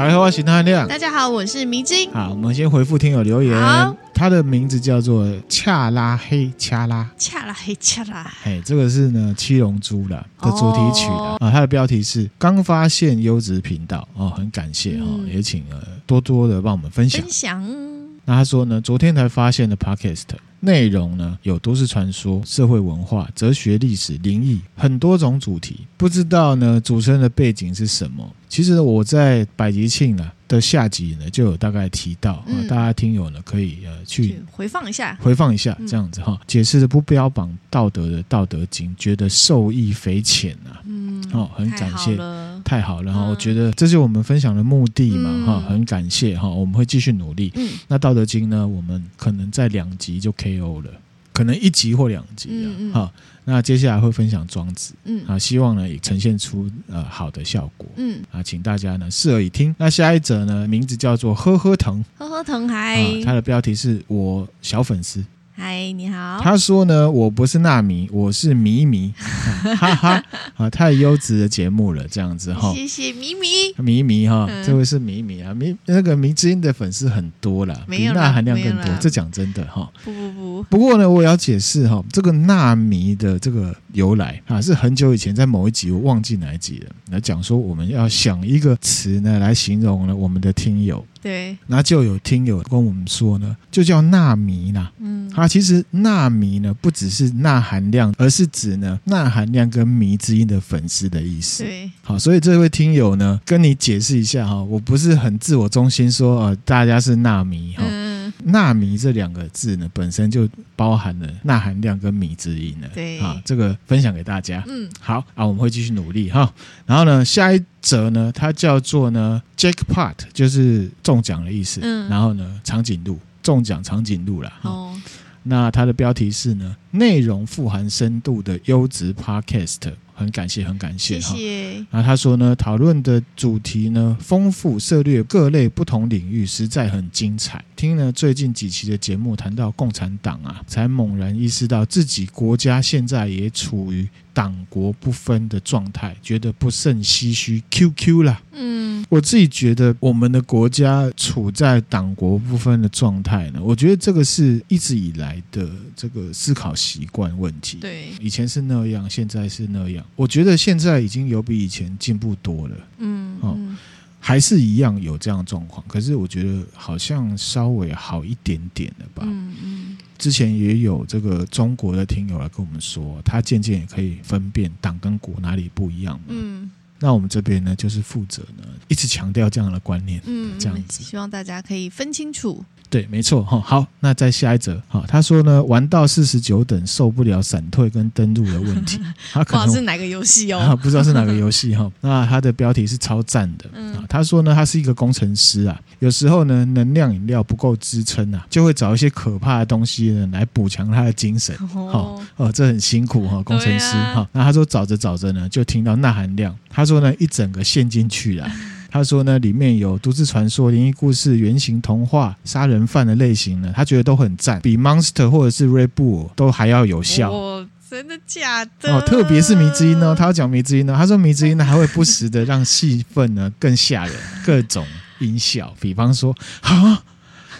大家好，我是那含亮。大家好，我是迷晶。好，我们先回复听友留言。他的名字叫做恰拉黑恰拉，恰拉黑恰拉。哎，这个是呢七龙珠的的主题曲的、哦、啊。它的标题是刚发现优质频道哦，很感谢哈、嗯，也请呃多多的帮我们分享。分享。那他说呢，昨天才发现的 Podcast。内容呢，有都市传说、社会文化、哲学、历史、灵异，很多种主题。不知道呢，主持人的背景是什么？其实我在百吉庆呢的下集呢就有大概提到，嗯、大家听友呢可以呃去，去回放一下，回放一下这样子哈、嗯，解释的不标榜道德的《道德经》，觉得受益匪浅啊。嗯，哦，很感谢。太好了哈、嗯！我觉得这是我们分享的目的嘛哈、嗯，很感谢哈，我们会继续努力。嗯，那《道德经》呢，我们可能在两集就 KO 了，可能一集或两集啊。嗯嗯。那接下来会分享《庄子》，嗯啊，希望呢也呈现出呃好的效果。嗯啊，请大家呢适而以听。那下一则呢，名字叫做“呵呵疼”，呵呵腾嗨，它的标题是我小粉丝。嗨，你好。他说呢，我不是纳米，我是迷迷，哈哈，啊，太优质的节目了，这样子哈。谢谢迷迷，迷迷哈，这位是迷迷啊，迷那个迷之音的粉丝很多了，比钠含量更多。这讲真的哈。不不不。不过呢，我也要解释哈，这个纳米的这个由来啊，是很久以前在某一集我忘记哪一集了，来讲说我们要想一个词呢来形容呢我们的听友。对，那就有听友跟我们说呢，就叫纳米啦。嗯，啊，其实纳米呢不只是钠含量，而是指呢钠含量跟迷之音的粉丝的意思。对，好，所以这位听友呢，跟你解释一下哈，我不是很自我中心说呃大家是纳米哈。嗯纳米这两个字呢，本身就包含了钠含量跟米之音呢。对啊，这个分享给大家。嗯，好啊，我们会继续努力哈。然后呢，下一则呢，它叫做呢 Jackpot，就是中奖的意思。嗯，然后呢，长颈鹿中奖长颈鹿啦。哦，那它的标题是呢，内容富含深度的优质 Podcast。很感谢，很感谢哈。然后他说呢，讨论的主题呢，丰富，涉猎各类不同领域，实在很精彩。听了最近几期的节目，谈到共产党啊，才猛然意识到自己国家现在也处于党国不分的状态，觉得不胜唏嘘。QQ 啦，嗯，我自己觉得我们的国家处在党国不分的状态呢，我觉得这个是一直以来的这个思考习惯问题。对，以前是那样，现在是那样。我觉得现在已经有比以前进步多了。嗯，哦，还是一样有这样状况，可是我觉得好像稍微好一点点了吧。嗯嗯。之前也有这个中国的听友来跟我们说，他渐渐也可以分辨党跟国哪里不一样嘛。嗯，那我们这边呢，就是负责呢，一直强调这样的观念。嗯，这样子，希望大家可以分清楚。对，没错哈。好，那再下一则哈。他说呢，玩到四十九等受不了闪退跟登录的问题。他可能是哪个游戏哦？不知道是哪个游戏哈。那他的标题是超赞的。嗯，他说呢，他是一个工程师啊，有时候呢，能量饮料不够支撑啊，就会找一些可怕的东西呢来补强他的精神。哦哦，这很辛苦哈，工程师哈。那他说找着找着呢，就听到钠含量。他说呢，一整个陷进去了。他说呢，里面有都市传说、灵异故事、原型童话、杀人犯的类型呢，他觉得都很赞，比 Monster 或者是 Red Bull 都还要有效。哦，真的假的？哦，特别是迷之音呢，他要讲迷之音呢，他说迷之音呢还会不时的让气氛呢 更吓人，各种音效，比方说啊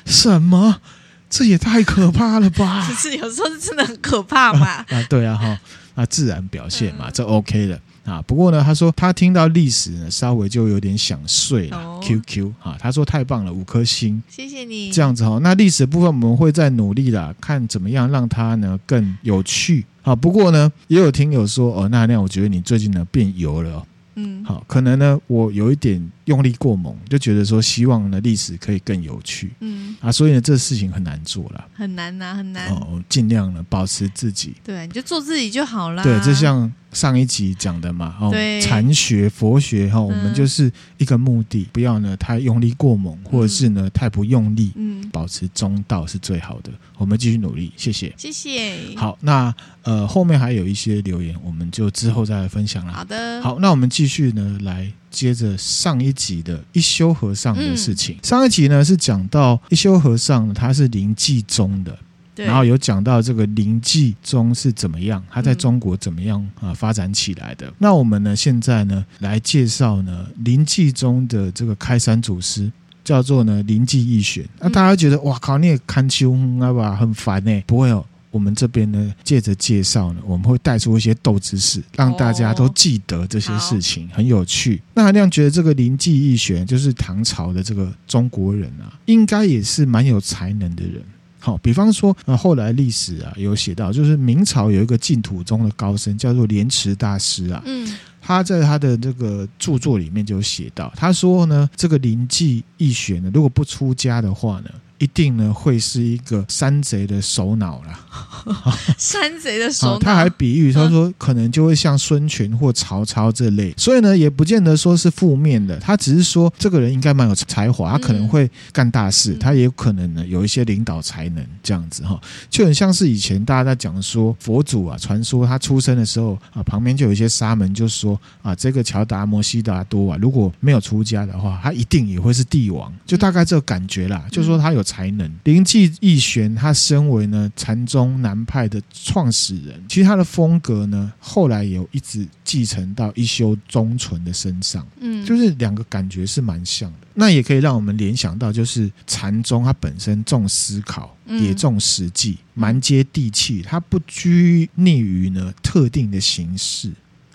什么，这也太可怕了吧？可是有时候是真的很可怕嘛？啊，啊，对啊，哈，啊，自然表现嘛，嗯、这 OK 的。啊，不过呢，他说他听到历史呢，稍微就有点想睡了。Oh. QQ 啊，他说太棒了，五颗星，谢谢你。这样子哈，那历史的部分我们会再努力啦，看怎么样让它呢更有趣。啊，不过呢，也有听友说哦，那那我觉得你最近呢变油了。嗯，好，可能呢我有一点用力过猛，就觉得说希望呢历史可以更有趣。嗯啊，所以呢这事情很难做了，很难呐、啊，很难。哦，尽量呢保持自己。对，你就做自己就好了。对，就像。上一集讲的嘛，哦，禅学、佛学哈、哦，我们就是一个目的，不要呢太用力过猛，或者是呢太不用力，嗯，保持中道是最好的。我们继续努力，谢谢，谢谢。好，那呃后面还有一些留言，我们就之后再来分享了。好的，好，那我们继续呢来接着上一集的一休和尚的事情。嗯、上一集呢是讲到一休和尚他是临济宗的。然后有讲到这个临济宗是怎么样，它在中国怎么样啊发展起来的。嗯、那我们呢现在呢来介绍呢临济宗的这个开山祖师。叫做呢临济义玄，那大家觉得哇靠，你也看秋啊吧，很烦呢？不会哦，我们这边呢借着介绍呢，我们会带出一些豆知识，让大家都记得这些事情，很有趣。那韩亮觉得这个林济义玄就是唐朝的这个中国人啊，应该也是蛮有才能的人。好，比方说呃后来历史啊有写到，就是明朝有一个净土宗的高僧叫做莲池大师啊。嗯。他在他的这个著作里面就写到，他说呢，这个林济义玄呢，如果不出家的话呢，一定呢会是一个山贼的首脑了。山贼的首脑，他还比喻他说，可能就会像孙权或曹操这类，所以呢，也不见得说是负面的。他只是说，这个人应该蛮有才华，他可能会干大事，他也有可能呢有一些领导才能这样子哈，就很像是以前大家在讲说佛祖啊，传说他出生的时候啊，旁边就有一些沙门就说啊，这个乔达摩悉达多啊，如果没有出家的话，他一定也会是帝王，就大概这个感觉啦，就说他有。才能临济义玄，他身为呢禅宗南派的创始人，其实他的风格呢，后来也有一直继承到一休宗纯的身上，嗯，就是两个感觉是蛮像的。那也可以让我们联想到，就是禅宗它本身重思考，也重实际，蛮接地气，它不拘泥于呢特定的形式。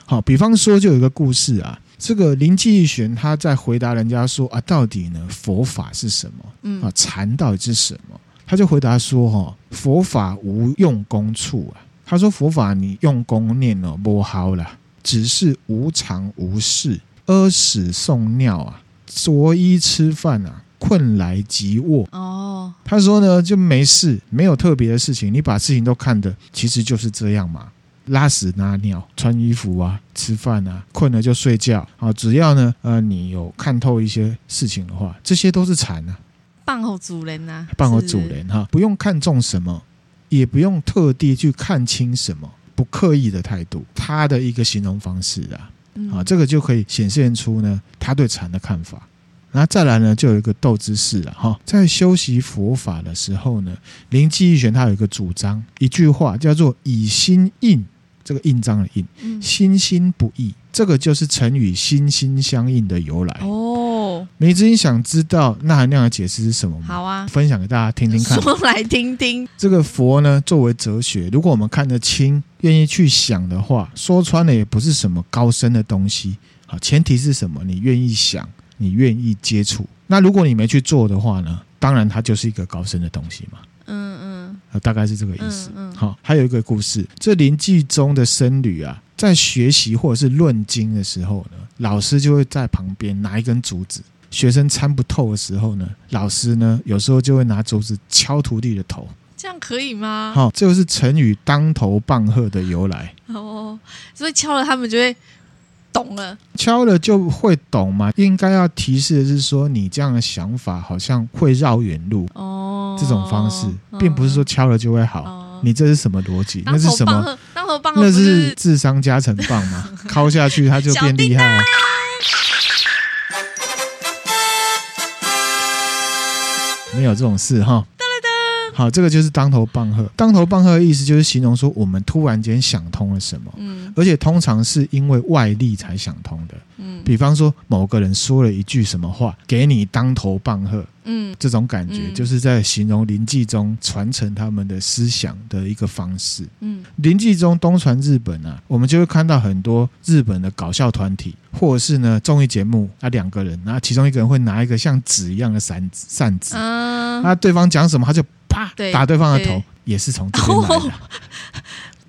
好，比方说就有一个故事啊。这个林济义玄他在回答人家说啊，到底呢佛法是什么？嗯啊，禅到底是什么？他就回答说哈，佛法无用功处啊。他说佛法你用功念哦不好了，只是无常无事，屙屎送尿啊，着衣吃饭啊，困来即卧。哦，他说呢就没事，没有特别的事情，你把事情都看的其实就是这样嘛。拉屎、拉尿、穿衣服啊、吃饭啊，困了就睡觉啊。只要呢，呃，你有看透一些事情的话，这些都是禅啊。办好主人啊，办好主人哈，不用看重什么，也不用特地去看清什么，不刻意的态度，他的一个形容方式啊，啊，这个就可以显现出呢，他对禅的看法。那再来呢，就有一个斗之士了哈，在修习佛法的时候呢，临济义玄他有一个主张，一句话叫做“以心印”。这个印章的印，心心不异，这个就是成语“心心相印”的由来哦。梅子，你想知道那含量的解释是什么吗？好啊，分享给大家听听看。说来听听。这个佛呢，作为哲学，如果我们看得清，愿意去想的话，说穿了也不是什么高深的东西。好，前提是什么？你愿意想，你愿意接触。那如果你没去做的话呢？当然，它就是一个高深的东西嘛。嗯嗯。大概是这个意思。好，还有一个故事，这临济宗的僧侣啊，在学习或者是论经的时候呢，老师就会在旁边拿一根竹子，学生参不透的时候呢，老师呢有时候就会拿竹子敲徒弟的头，这样可以吗？好，这就是成语“当头棒喝”的由来。哦，所以敲了他们就会。懂了，敲了就会懂嘛。应该要提示的是说，你这样的想法好像会绕远路哦。这种方式并不是说敲了就会好。哦、你这是什么逻辑？那是什么？当头棒，那是智商加成棒嘛？敲下去它就变厉害了。没有这种事哈。好，这个就是当头棒喝。当头棒喝的意思就是形容说我们突然间想通了什么，嗯，而且通常是因为外力才想通的，嗯，比方说某个人说了一句什么话，给你当头棒喝，嗯，这种感觉就是在形容临济中传承他们的思想的一个方式，嗯，临济宗东传日本啊，我们就会看到很多日本的搞笑团体，或者是呢综艺节目，啊两个人，那其中一个人会拿一个像纸一样的扇子，扇子，啊，那对方讲什么他就。啪！打对方的头也是从这边来的。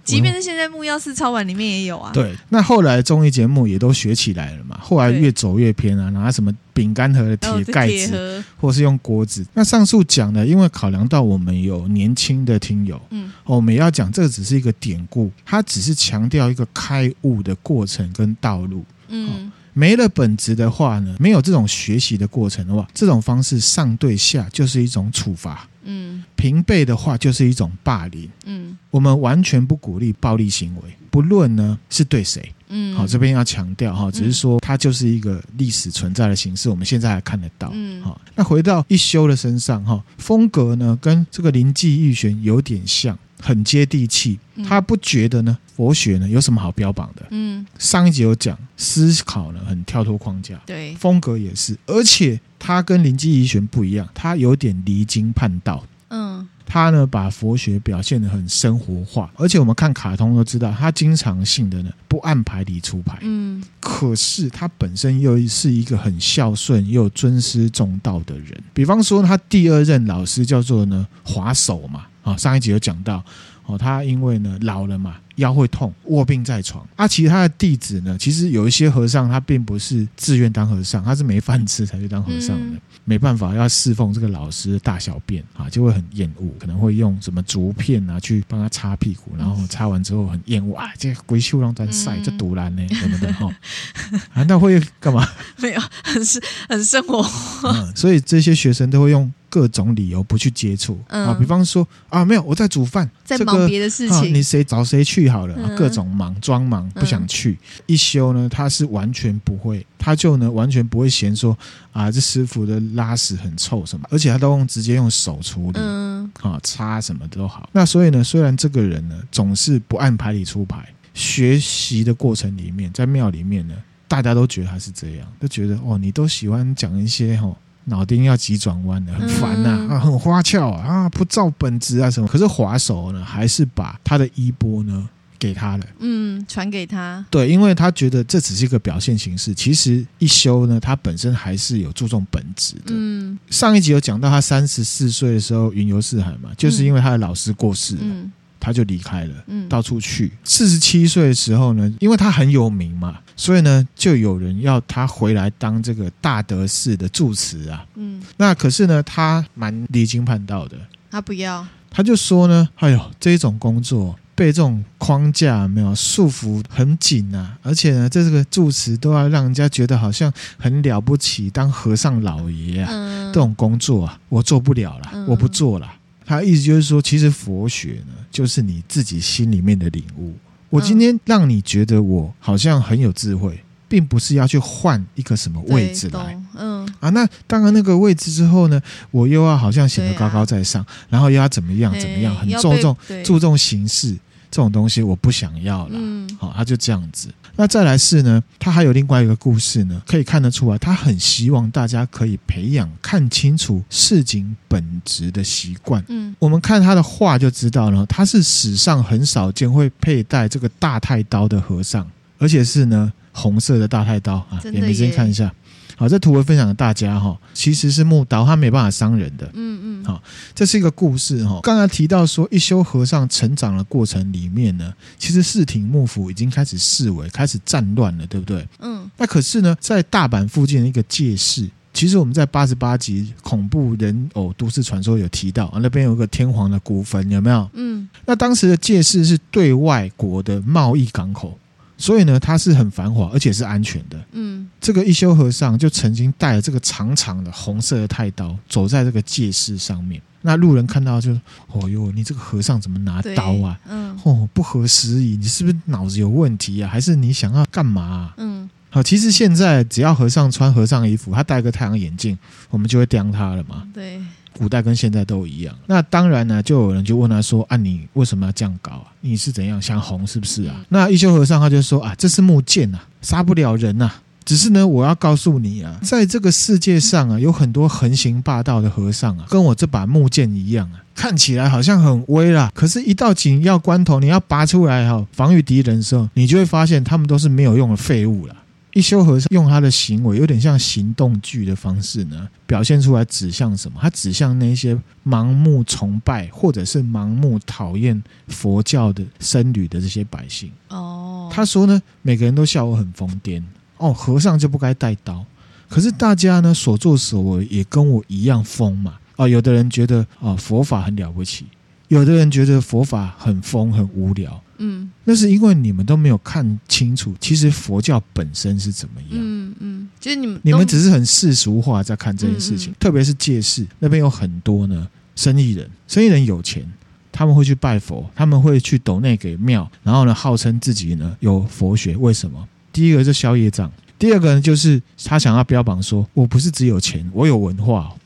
即便是现在木曜4超玩里面也有啊。对，那后来综艺节目也都学起来了嘛。后来越走越偏啊，拿什么饼干盒的铁盖子，或是用锅子。那上述讲的，因为考量到我们有年轻的听友，嗯，我们也要讲这个只是一个典故，它只是强调一个开悟的过程跟道路。嗯。没了本质的话呢，没有这种学习的过程的话，这种方式上对下就是一种处罚。嗯，平辈的话就是一种霸凌。嗯，我们完全不鼓励暴力行为，不论呢是对谁。嗯，好，这边要强调哈，只是说它就是一个历史存在的形式，我们现在还看得到。嗯，好，那回到一休的身上哈，风格呢跟这个林济玉玄有点像，很接地气。他不觉得呢佛学呢有什么好标榜的。嗯，上一集有讲思考呢很跳脱框架，对，风格也是，而且他跟林基宜玄不一样，他有点离经叛道。嗯。他呢，把佛学表现得很生活化，而且我们看卡通都知道，他经常性的呢不按牌理出牌。嗯，可是他本身又是一个很孝顺又尊师重道的人。比方说，他第二任老师叫做呢华手嘛，啊，上一集有讲到。哦，他因为呢老了嘛，腰会痛，卧病在床。啊，其他的弟子呢，其实有一些和尚，他并不是自愿当和尚，他是没饭吃才去当和尚的。嗯、没办法，要侍奉这个老师的大小便啊，就会很厌恶，可能会用什么竹片啊去帮他擦屁股，然后擦完之后很厌恶啊，这鬼秀让咱晒，这独蓝呢，什么的哈。啊，那会干嘛？没有，很是很生活化。嗯，所以这些学生都会用。各种理由不去接触啊，比方说啊，没有我在煮饭，在忙别的事情，你谁找谁去好了，嗯、各种忙装忙不想去。嗯、一休呢，他是完全不会，他就呢完全不会嫌说啊，这师傅的拉屎很臭什么，而且他都用直接用手处理，嗯，啊擦什么都好。那所以呢，虽然这个人呢总是不按牌理出牌，学习的过程里面，在庙里面呢，大家都觉得他是这样，都觉得哦，你都喜欢讲一些哦。脑筋要急转弯的，很烦呐、啊，啊，很花俏啊，啊，不照本质啊什么。可是滑手呢，还是把他的衣钵呢给他了，嗯，传给他。对，因为他觉得这只是一个表现形式。其实一休呢，他本身还是有注重本质的。嗯，上一集有讲到他三十四岁的时候云游四海嘛，就是因为他的老师过世了。嗯他就离开了，嗯，到处去。四十七岁的时候呢，因为他很有名嘛，所以呢，就有人要他回来当这个大德寺的住持啊。嗯，那可是呢，他蛮离经叛道的。他不要，他就说呢，哎呦，这种工作被这种框架没有束缚很紧啊，而且呢，这个住持都要让人家觉得好像很了不起，当和尚老爷啊，嗯，这种工作啊，我做不了了，我不做了。他意思就是说，其实佛学呢，就是你自己心里面的领悟。我今天让你觉得我好像很有智慧，并不是要去换一个什么位置来。嗯啊，那当然那个位置之后呢，我又要好像显得高高在上，然后又要怎么样怎么样，很注重注重形式。这种东西我不想要了，嗯，好，他就这样子。那再来是呢，他还有另外一个故事呢，可以看得出来，他很希望大家可以培养看清楚市井本质的习惯。嗯，我们看他的画就知道了，他是史上很少见会佩戴这个大太刀的和尚，而且是呢红色的大太刀啊，眼睛先看一下。好，这图文分享给大家哈，其实是木刀，它没办法伤人的。嗯嗯，好，这是一个故事哈。刚才提到说，一休和尚成长的过程里面呢，其实室町幕府已经开始式微，开始战乱了，对不对？嗯。那可是呢，在大阪附近的一个堺市，其实我们在八十八集恐怖人偶都市传说有提到啊，那边有个天皇的古坟，有没有？嗯。那当时的堺市是对外国的贸易港口。所以呢，它是很繁华，而且是安全的。嗯，这个一休和尚就曾经带了这个长长的红色的太刀，走在这个界市上面。那路人看到就，哦哟，你这个和尚怎么拿刀啊？嗯，哦，不合时宜，你是不是脑子有问题啊？还是你想要干嘛啊？嗯，好，其实现在只要和尚穿和尚衣服，他戴个太阳眼镜，我们就会盯他了嘛。对。古代跟现在都一样，那当然呢，就有人就问他说：“啊，你为什么要这样搞啊？你是怎样想红是不是啊？”那一休和尚他就说：“啊，这是木剑啊，杀不了人呐。只是呢，我要告诉你啊，在这个世界上啊，有很多横行霸道的和尚啊，跟我这把木剑一样啊，看起来好像很威啦，可是，一到紧要关头，你要拔出来哈，防御敌人的时候，你就会发现他们都是没有用的废物了。”一休和尚用他的行为，有点像行动剧的方式呢，表现出来指向什么？他指向那些盲目崇拜或者是盲目讨厌佛教的僧侣的这些百姓。哦，他说呢，每个人都笑我很疯癫。哦，和尚就不该带刀。可是大家呢，所作所为也跟我一样疯嘛。啊，有的人觉得啊，佛法很了不起。有的人觉得佛法很疯很无聊，嗯，那是因为你们都没有看清楚，其实佛教本身是怎么样，嗯嗯，其实你们你们只是很世俗化在看这件事情，嗯嗯，特别是借势那边有很多呢生意人，生意人有钱，他们会去拜佛，他们会去斗内给庙，然后呢，号称自己呢有佛学。为什么？第一个是消业障，第二个呢就是他想要标榜说，我不是只有钱，我有文化。嗯，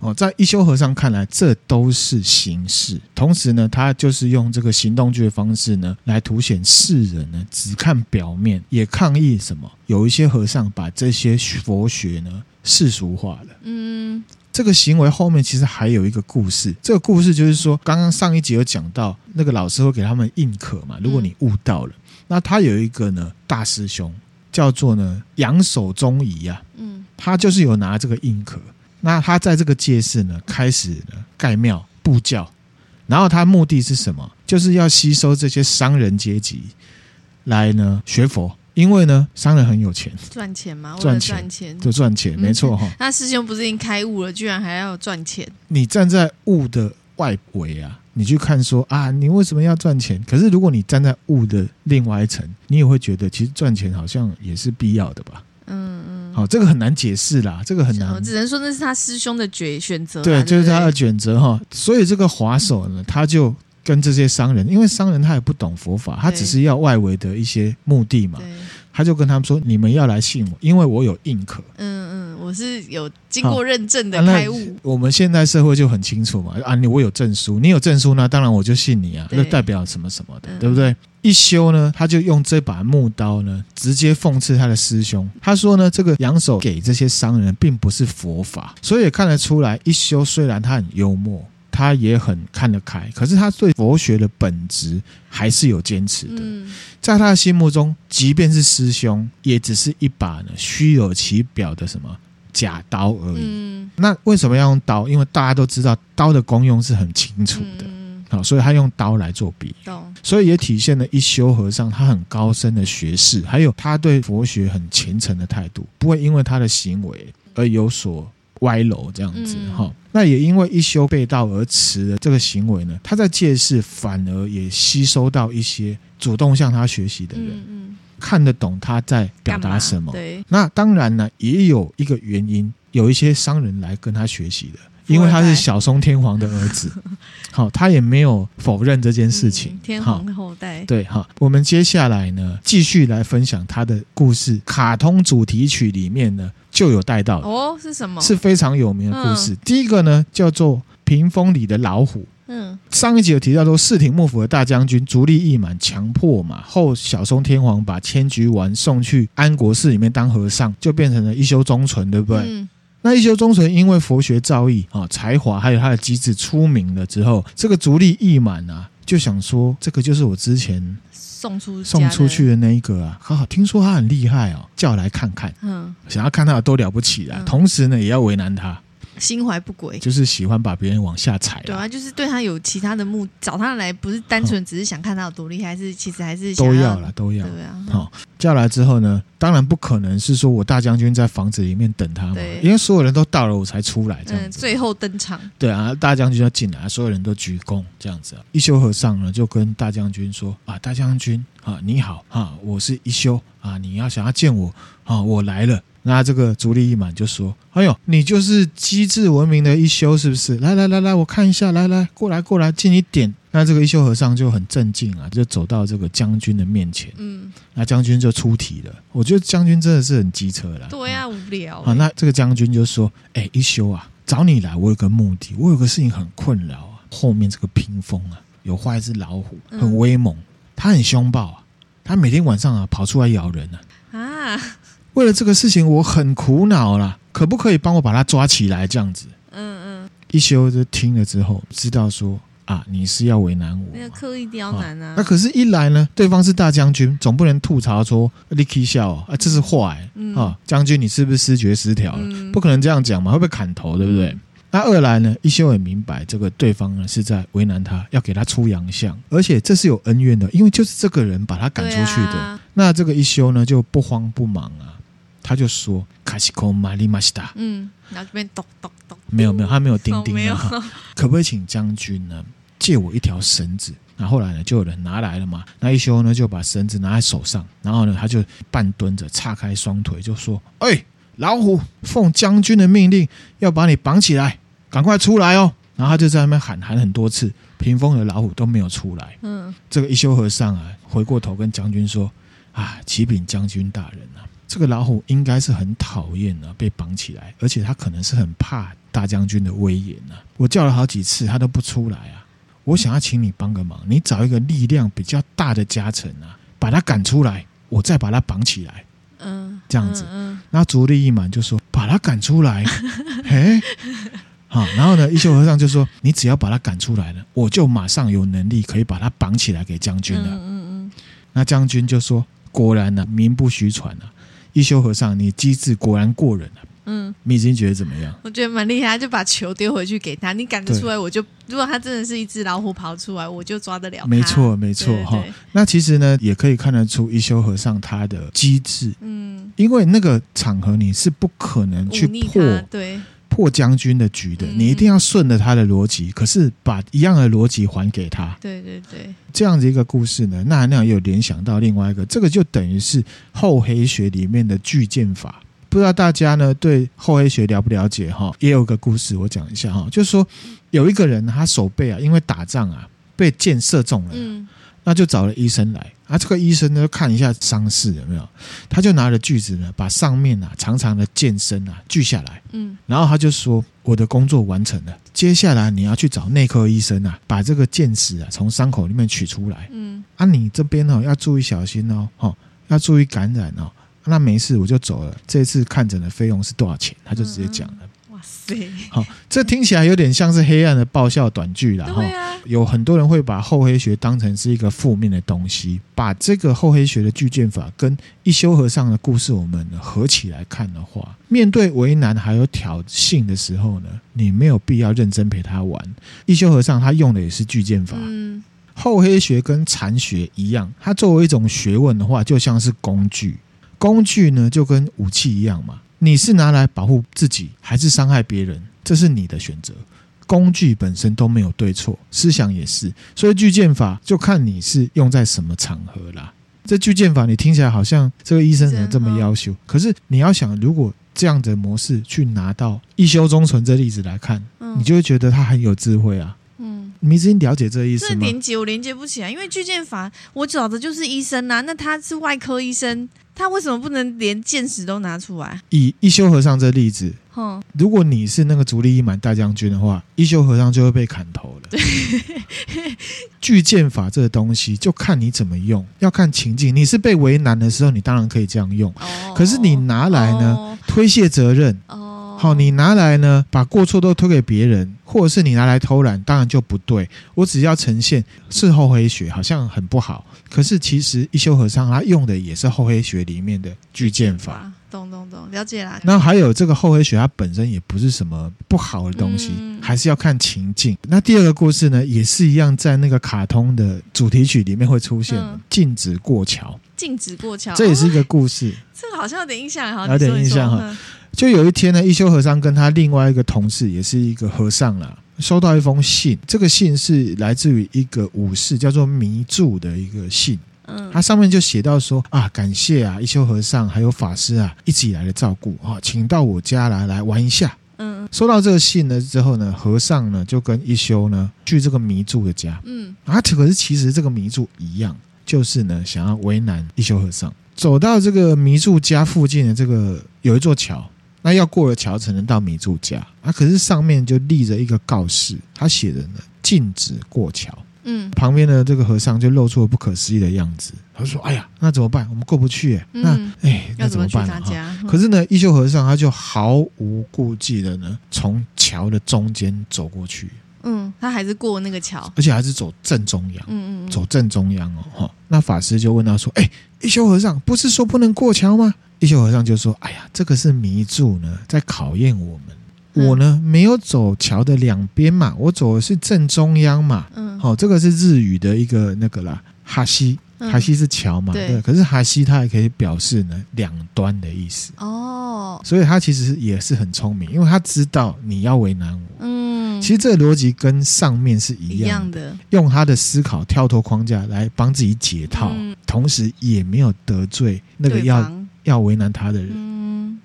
哦，在一休和尚看来，这都是形式。同时呢，他就是用这个行动剧的方式呢，来凸显世人呢只看表面，也抗议什么？有一些和尚把这些佛学呢世俗化了。嗯。这个行为后面其实还有一个故事，这个故事就是说，刚刚上一集有讲到，那个老师会给他们印可嘛，如果你悟到了，那他有一个呢大师兄叫做呢杨守忠仪啊，嗯，他就是有拿这个印可，那他在这个界市呢开始呢盖庙布教，然后他目的是什么？就是要吸收这些商人阶级来呢学佛。因为呢，商人很有钱，赚钱嘛，赚钱赚钱就赚钱，没错哈。那师兄不是已经开悟了，居然还要赚钱？你站在悟的外围啊，你去看说啊，你为什么要赚钱？可是如果你站在悟的另外一层，你也会觉得其实赚钱好像也是必要的吧？嗯嗯。好，这个很难解释啦，这个很难，只能说那是他师兄的决选择。对，就是他的选择哈。所以这个滑手呢，他就。跟这些商人，因为商人他也不懂佛法，他只是要外围的一些目的嘛，他就跟他们说：“你们要来信我，因为我有印可。”嗯嗯，我是有经过认证的开悟。我们现在社会就很清楚嘛，啊，你我有证书，你有证书，那当然我就信你啊，那代表什么什么的，对不对？一休呢，他就用这把木刀呢，直接讽刺他的师兄。他说呢，这个扬手给这些商人并不是佛法，所以也看得出来，一休虽然他很幽默。他也很看得开，可是他对佛学的本质还是有坚持的。在他的心目中，即便是师兄，也只是一把呢虚有其表的什么假刀而已。那为什么要用刀？因为大家都知道刀的功用是很清楚的。好，所以他用刀来做比喻，所以也体现了一休和尚他很高深的学识，还有他对佛学很虔诚的态度，不会因为他的行为而有所。歪楼这样子哈、嗯，那也因为一休被盗而辞的这个行为呢，他在借势反而也吸收到一些主动向他学习的人，嗯嗯、看得懂他在表达什么。对，那当然呢，也有一个原因，有一些商人来跟他学习的。因为他是小松天皇的儿子，好，他也没有否认这件事情。天皇的后代，对，好，我们接下来呢，继续来分享他的故事。卡通主题曲里面呢，就有带到哦，是什么？是非常有名的故事。第一个呢，叫做《屏风里的老虎》。嗯，上一集有提到说，室町幕府的大将军足利义满强迫嘛，后小松天皇把千菊丸送去安国寺里面当和尚，就变成了一休忠纯，对不对？嗯。那一休忠纯因为佛学造诣啊、才华，还有他的机智出名了之后，这个足利义满啊，就想说这个就是我之前送出送出去的那一个啊，好好听说他很厉害哦，叫来看看，嗯，想要看他有多了不起啊，同时呢也要为难他。心怀不轨，就是喜欢把别人往下踩。对啊，就是对他有其他的目，找他来不是单纯只是想看他有多厉害，还是其实还是都要了，都要。对啊，好，叫来之后呢，当然不可能是说我大将军在房子里面等他嘛，因为所有人都到了我才出来这样子。最后登场。对啊，大将军要进来，所有人都鞠躬这样子。一休和尚呢就跟大将军说啊，大将军啊，你好啊，我是一休啊，你要想要见我啊，我来了。那这个足利义满就说：“哎呦，你就是机智文明的一休是不是？来来来来，我看一下，来来过来过来，近一点。”那这个一休和尚就很镇静啊，就走到这个将军的面前。嗯，那将军就出题了。我觉得将军真的是很机车啦。对呀、啊，无聊。好，那这个将军就说：“哎，一休啊，找你来，我有个目的，我有个事情很困扰啊。后面这个屏风啊，有画一只老虎，很威猛，它很凶暴啊，它每天晚上啊跑出来咬人啊。”啊。为了这个事情，我很苦恼啦，可不可以帮我把他抓起来？这样子，嗯嗯。一休就听了之后，知道说啊，你是要为难我，没有刻意刁难啊。那可是，一来呢，对方是大将军，总不能吐槽说你可以笑啊，这是坏啊，将军你是不是思觉失调了？不可能这样讲嘛，会被砍头，对不对？那二来呢，一休也明白这个对方呢是在为难他，要给他出洋相，而且这是有恩怨的，因为就是这个人把他赶出去的。那这个一休呢就不慌不忙啊。他就说：“卡西科马里马西达。”嗯，然后这边咚咚咚，没有没有，他没有钉钉啊。可不可以请将军呢借我一条绳子？那后，来呢，就有人拿来了嘛。那一休呢就把绳子拿在手上，然后呢他就半蹲着，叉开双腿，就说：“哎，老虎，奉将军的命令要把你绑起来，赶快出来哦！”然后他就在那边喊喊很多次，屏风的老虎都没有出来。嗯，这个一休和尚啊，回过头跟将军说：“啊，启禀将军大人啊，这个老虎应该是很讨厌啊，被绑起来，而且他可能是很怕大将军的威严啊。我叫了好几次，他都不出来啊。我想要请你帮个忙，你找一个力量比较大的家臣啊，把他赶出来，我再把他绑起来。嗯，这样子。嗯，嗯那足利义满就说：把他赶出来。嘿。”好，然后呢，一休和尚就说：“你只要把他赶出来了，我就马上有能力可以把他绑起来给将军了。”嗯嗯嗯。那将军就说：“果然呢、啊，名不虚传啊，一休和尚，你机智果然过人啊。”嗯，米金觉得怎么样？我觉得蛮厉害，就把球丢回去给他，你赶得出来，我就如果他真的是一只老虎跑出来，我就抓得了。没错，没错哈。那其实呢，也可以看得出一休和尚他的机智。嗯，因为那个场合你是不可能去破。对。破将军的局的，你一定要顺着他的逻辑，可是把一样的逻辑还给他。对对对，这样子一个故事呢，那那样也有联想到另外一个，这个就等于是厚黑学里面的巨剑法。不知道大家呢对厚黑学了不了解哈？也有个故事我讲一下哈，就是说有一个人他手背啊，因为打仗啊被箭射中了。嗯那就找了医生来，啊，这个医生呢看一下伤势有没有，他就拿着锯子呢，把上面啊长长的剑身啊锯下来，嗯，然后他就说：“我的工作完成了，接下来你要去找内科医生啊，把这个剑矢啊从伤口里面取出来，嗯，啊，你这边哦要注意小心哦，哦，要注意感染哦，那没事我就走了。这次看诊的费用是多少钱？他就直接讲了。”对，好，这听起来有点像是黑暗的爆笑短剧了哈。有很多人会把厚黑学当成是一个负面的东西，把这个厚黑学的巨剑法跟一休和尚的故事我们合起来看的话，面对为难还有挑衅的时候呢，你没有必要认真陪他玩。一休和尚他用的也是巨剑法，嗯，厚黑学跟禅学一样，它作为一种学问的话，就像是工具，工具呢就跟武器一样嘛。你是拿来保护自己，还是伤害别人？这是你的选择。工具本身都没有对错，思想也是。所以巨剑法就看你是用在什么场合啦。这巨剑法你听起来好像这个医生怎么这么要求？可是你要想，如果这样的模式去拿到一休中存这例子来看，你就会觉得他很有智慧啊。嗯，你已经了解这意思吗？这连接我连接不起来，因为巨剑法我找的就是医生啊，那他是外科医生。他为什么不能连剑矢都拿出来？以一休和尚这例子，哼，如果你是那个足利义满大将军的话，一休和尚就会被砍头了。对，巨剑法这个东西就看你怎么用，要看情境。你是被为难的时候，你当然可以这样用。哦，可是你拿来呢，哦，推卸责任。哦。好，你拿来呢，把过错都推给别人，或者是你拿来偷懒，当然就不对。我只要呈现是厚黑学，好像很不好。可是其实一休和尚他用的也是厚黑学里面的巨剑法。懂懂懂，了解啦。那还有这个厚黑学，它本身也不是什么不好的东西，嗯、还是要看情境。那第二个故事呢，也是一样，在那个卡通的主题曲里面会出现的，禁止过桥。禁止过桥，这也是一个故事。哦、这个好像有点印象，好像有点印象哈。就有一天呢，一休和尚跟他另外一个同事，也是一个和尚啦，收到一封信。这个信是来自于一个武士，叫做弥助的一个信。嗯，他上面就写到说啊，感谢啊，一休和尚还有法师啊，一直以来的照顾啊，请到我家来来玩一下。嗯，收到这个信呢之后呢，和尚呢就跟一休呢去这个弥助的家。嗯，啊，可是其实这个弥助一样，就是呢想要为难一休和尚。走到这个弥助家附近的这个有一座桥。那要过了桥才能到弥助家啊！可是上面就立着一个告示，他写的呢，禁止过桥。嗯，旁边的这个和尚就露出了不可思议的样子，他说：“哎呀，那怎么办？我们过不去、欸。嗯、那哎，那怎么办呢？”可是呢，一休和尚他就毫无顾忌的呢，从桥的中间走过去。嗯，他还是过那个桥，而且还是走正中央。嗯嗯，走正中央哦。哈，那法师就问他说：“哎，一休和尚，不是说不能过桥吗？”一休和尚就说：“哎呀，这个是迷住呢，在考验我们。我呢，没有走桥的两边嘛，我走的是正中央嘛。嗯，好，这个是日语的一个那个啦，哈西，哈西是桥嘛，对。可是哈西它也可以表示呢两端的意思。哦，所以他其实也是很聪明，因为他知道你要为难我。嗯，其实这个逻辑跟上面是一样的，用他的思考跳脱框架来帮自己解套，同时也没有得罪那个要。”要为难他的人，嗯，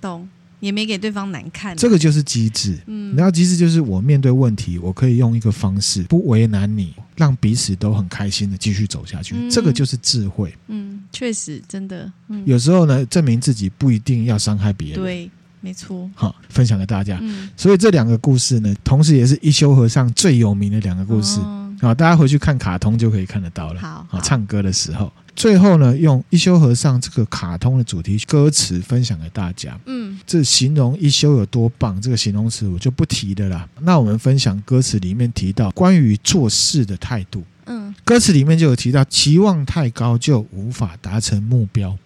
懂。也没给对方难看、啊。这个就是机智。嗯，然后机智就是我面对问题，我可以用一个方式不为难你，让彼此都很开心的继续走下去。嗯、这个就是智慧。嗯，确实，真的。嗯、有时候呢，证明自己不一定要伤害别人。对。没错，好，分享给大家。嗯，所以这两个故事呢，同时也是一休和尚最有名的两个故事。好、哦，大家回去看卡通就可以看得到了。好，好，唱歌的时候，最后呢，用一休和尚这个卡通的主题歌词分享给大家。嗯，这形容一休有多棒，这个形容词我就不提的啦。那我们分享歌词里面提到关于做事的态度。嗯，歌词里面就有提到，期望太高就无法达成目标。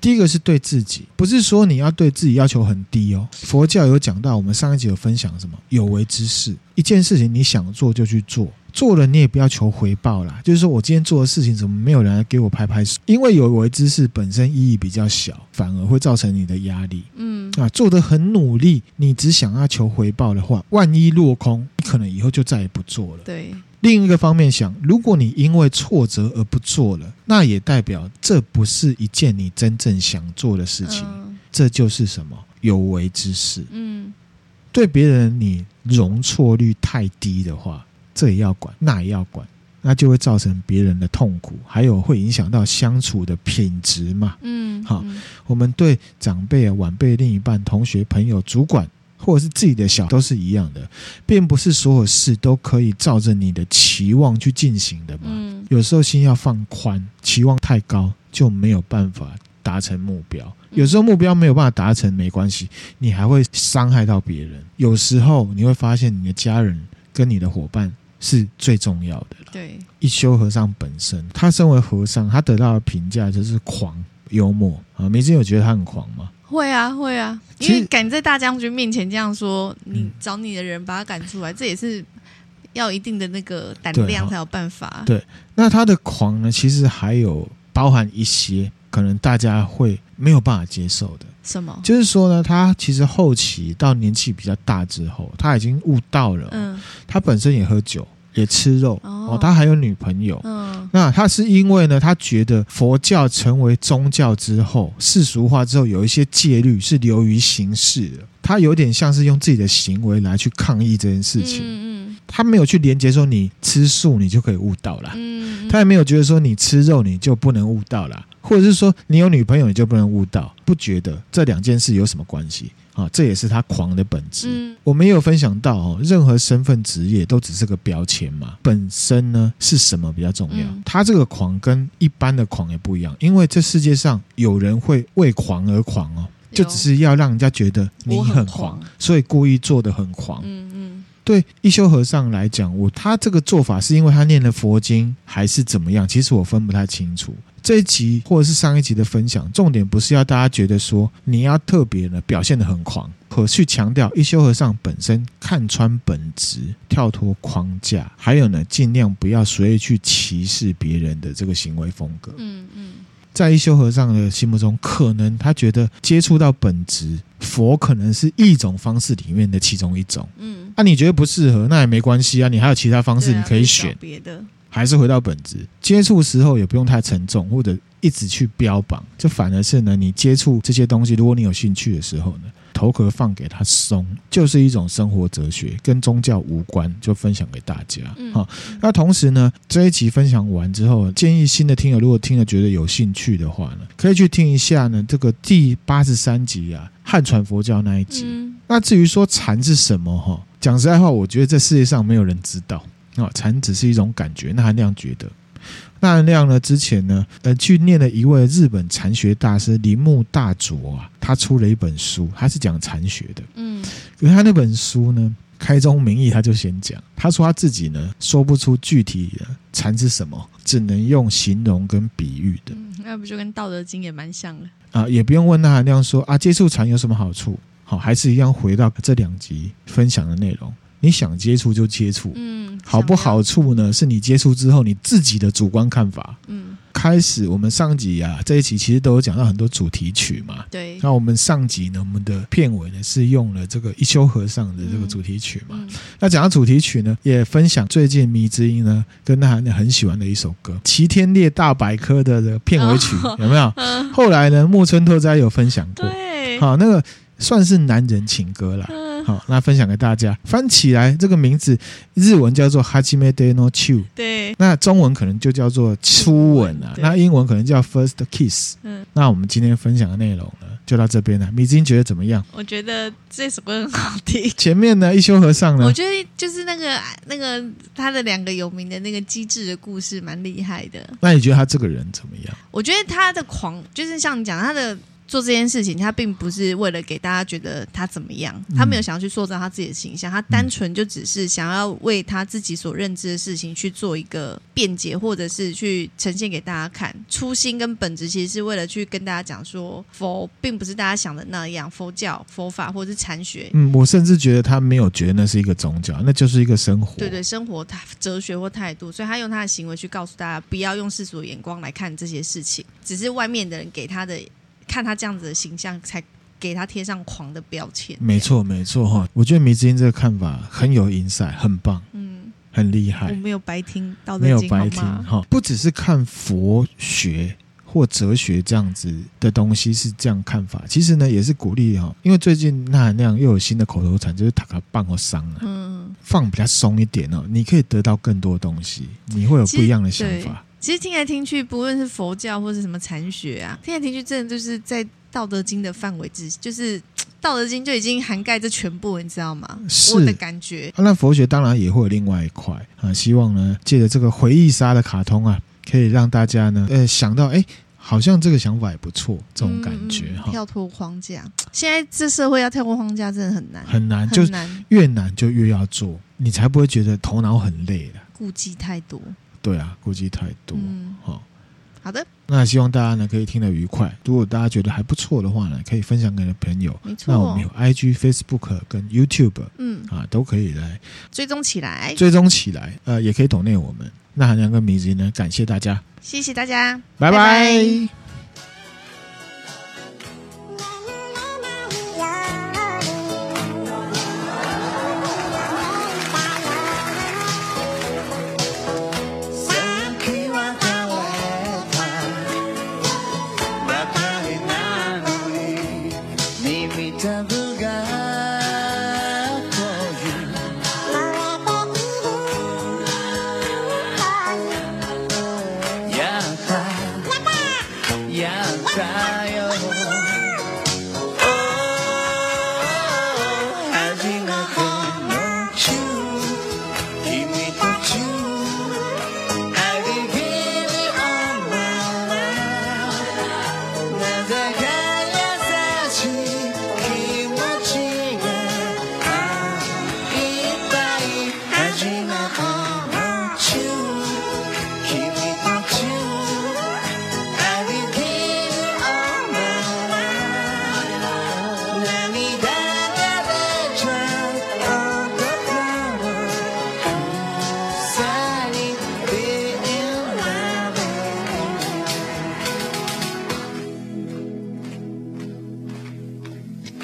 第一个是对自己，不是说你要对自己要求很低哦。佛教有讲到，我们上一集有分享什么有为之事，一件事情你想做就去做，做了你也不要求回报啦。就是说我今天做的事情，怎么没有人来给我拍拍手？因为有为之事本身意义比较小，反而会造成你的压力。嗯啊，做得很努力，你只想要求回报的话，万一落空，你可能以后就再也不做了。对。另一个方面想，如果你因为挫折而不做了，那也代表这不是一件你真正想做的事情。嗯、这就是什么有为之事。嗯，对别人你容错率太低的话，这也要管，那也要管，那就会造成别人的痛苦，还有会影响到相处的品质嘛。嗯，好，我们对长辈、晚辈、另一半、同学、朋友、主管。或者是自己的小都是一样的，并不是所有事都可以照着你的期望去进行的嘛。嗯，有时候心要放宽，期望太高就没有办法达成目标。有时候目标没有办法达成没关系，你还会伤害到别人。有时候你会发现你的家人跟你的伙伴是最重要的。对，一休和尚本身，他身为和尚，他得到的评价就是狂幽默啊。明真有觉得他很狂吗？会啊，会啊，因为敢在大将军面前这样说，你找你的人把他赶出来，这也是要一定的那个胆量才有办法。对，那他的狂呢，其实还有包含一些可能大家会没有办法接受的。什么？就是说呢，他其实后期到年纪比较大之后，他已经悟到了。嗯，他本身也喝酒。也吃肉哦，他还有女朋友。嗯，那他是因为呢，他觉得佛教成为宗教之后，世俗化之后，有一些戒律是流于形式的。他有点像是用自己的行为来去抗议这件事情。嗯，他没有去连接说你吃素你就可以悟道了。嗯，他也没有觉得说你吃肉你就不能悟道了，或者是说你有女朋友你就不能悟道，不觉得这两件事有什么关系。啊，这也是他狂的本质。嗯，我们也有分享到哦，任何身份职业都只是个标签嘛，本身呢是什么比较重要？嗯，他这个狂跟一般的狂也不一样，因为这世界上有人会为狂而狂哦，就只是要让人家觉得你很狂，所以故意做的很狂。嗯嗯，对一休和尚来讲，我他这个做法是因为他念了佛经还是怎么样？其实我分不太清楚。这一集或者是上一集的分享，重点不是要大家觉得说你要特别的表现的很狂，可去强调一休和尚本身看穿本质，跳脱框架，还有呢，尽量不要随意去歧视别人的这个行为风格。嗯嗯，在一休和尚的心目中，可能他觉得接触到本质，佛可能是一种方式里面的其中一种。嗯，那、啊、你觉得不适合，那也没关系啊，你还有其他方式，你可以选别的。还是回到本质，接触时候也不用太沉重，或者一直去标榜，就反而是呢，你接触这些东西，如果你有兴趣的时候呢，头壳放给他松，就是一种生活哲学，跟宗教无关，就分享给大家。好，那同时呢，这一集分享完之后，建议新的听友如果听了觉得有兴趣的话呢，可以去听一下呢这个第八十三集啊，汉传佛教那一集。那至于说禅是什么哈，讲实在话，我觉得这世界上没有人知道。啊，禅只是一种感觉。那含量觉得，那含量呢？之前呢，呃，去念了一位日本禅学大师铃木大拙啊，他出了一本书，他是讲禅学的。嗯，可是他那本书呢，开宗明义他就先讲，他说他自己呢说不出具体的禅是什么，只能用形容跟比喻的。嗯，那不就跟《道德经》也蛮像的啊？也不用问那含量说啊，接触禅有什么好处？好，还是一样回到这两集分享的内容。你想接触就接触，嗯，好不好处呢？是你接触之后你自己的主观看法，嗯。开始我们上集啊，这一集其实都有讲到很多主题曲嘛，对。那我们上集呢，我们的片尾呢是用了这个一休和尚的这个主题曲嘛。嗯嗯、那讲到主题曲呢，也分享最近迷之音呢跟他很喜欢的一首歌《齐天烈大百科》的这个片尾曲，哦、有没有？嗯、后来呢，木村拓哉有分享过，对。好，那个。算是男人情歌了。好，那分享给大家。翻起来这个名字，日文叫做 Hajime de no Chu，对，那中文可能就叫做初吻啊，那英文可能叫 First Kiss。嗯，那我们今天分享的内容呢，就到这边了。米津觉得怎么样？我觉得这首歌很好听。前面呢，一休和尚呢？我觉得就是那个那个他的两个有名的那个机智的故事，蛮厉害的。那你觉得他这个人怎么样？我觉得他的狂，就是像你讲他的。做这件事情，他并不是为了给大家觉得他怎么样，他没有想要去塑造他自己的形象，他单纯就只是想要为他自己所认知的事情去做一个辩解，或者是去呈现给大家看。初心跟本质其实是为了去跟大家讲说，佛并不是大家想的那样，佛教、佛法或者是禅学。嗯，我甚至觉得他没有觉得那是一个宗教，那就是一个生活。对对，生活他哲学或态度，所以他用他的行为去告诉大家，不要用世俗的眼光来看这些事情，只是外面的人给他的。看他这样子的形象，才给他贴上狂的标签。没错，没错哈。我觉得迷之音这个看法很有 insight，很棒，嗯，很厉害。我没有白听，到没有白听哈。不只是看佛学或哲学这样子的东西是这样看法，其实呢也是鼓励哈。因为最近那含量又有新的口头禅，就是塔卡棒和伤啊，嗯，放比较松一点哦，你可以得到更多东西，你会有不一样的想法。其实听来听去，不论是佛教或是什么禅学啊，听来听去，真的就是在《道德经》的范围之，就是《道德经》就已经涵盖这全部，你知道吗？是我的感觉。那佛学当然也会有另外一块啊，希望呢，借着这个回忆杀的卡通啊，可以让大家呢，呃，想到，哎，好像这个想法也不错，这种感觉哈。嗯、跳脱框架，现在这社会要跳脱框架真的很难，很难，很难，就越难就越要做，你才不会觉得头脑很累了，顾忌太多。对啊，估计太多。嗯，好，好的。那希望大家呢可以听得愉快。如果大家觉得还不错的话呢，可以分享给你的朋友。没错。那我们有 IG、Facebook 跟 YouTube，嗯啊，都可以来追踪起来。追踪起来，呃，也可以懂内我们。那韩良跟米子呢，感谢大家，谢谢大家，拜拜。拜拜。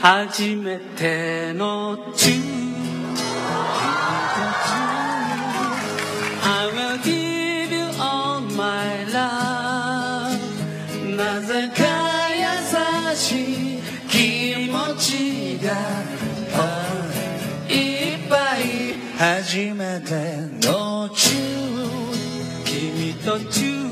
初めてのチュー I will give you all my love なぜか优しい気持ちがいっぱい初めてのチュー君とチュー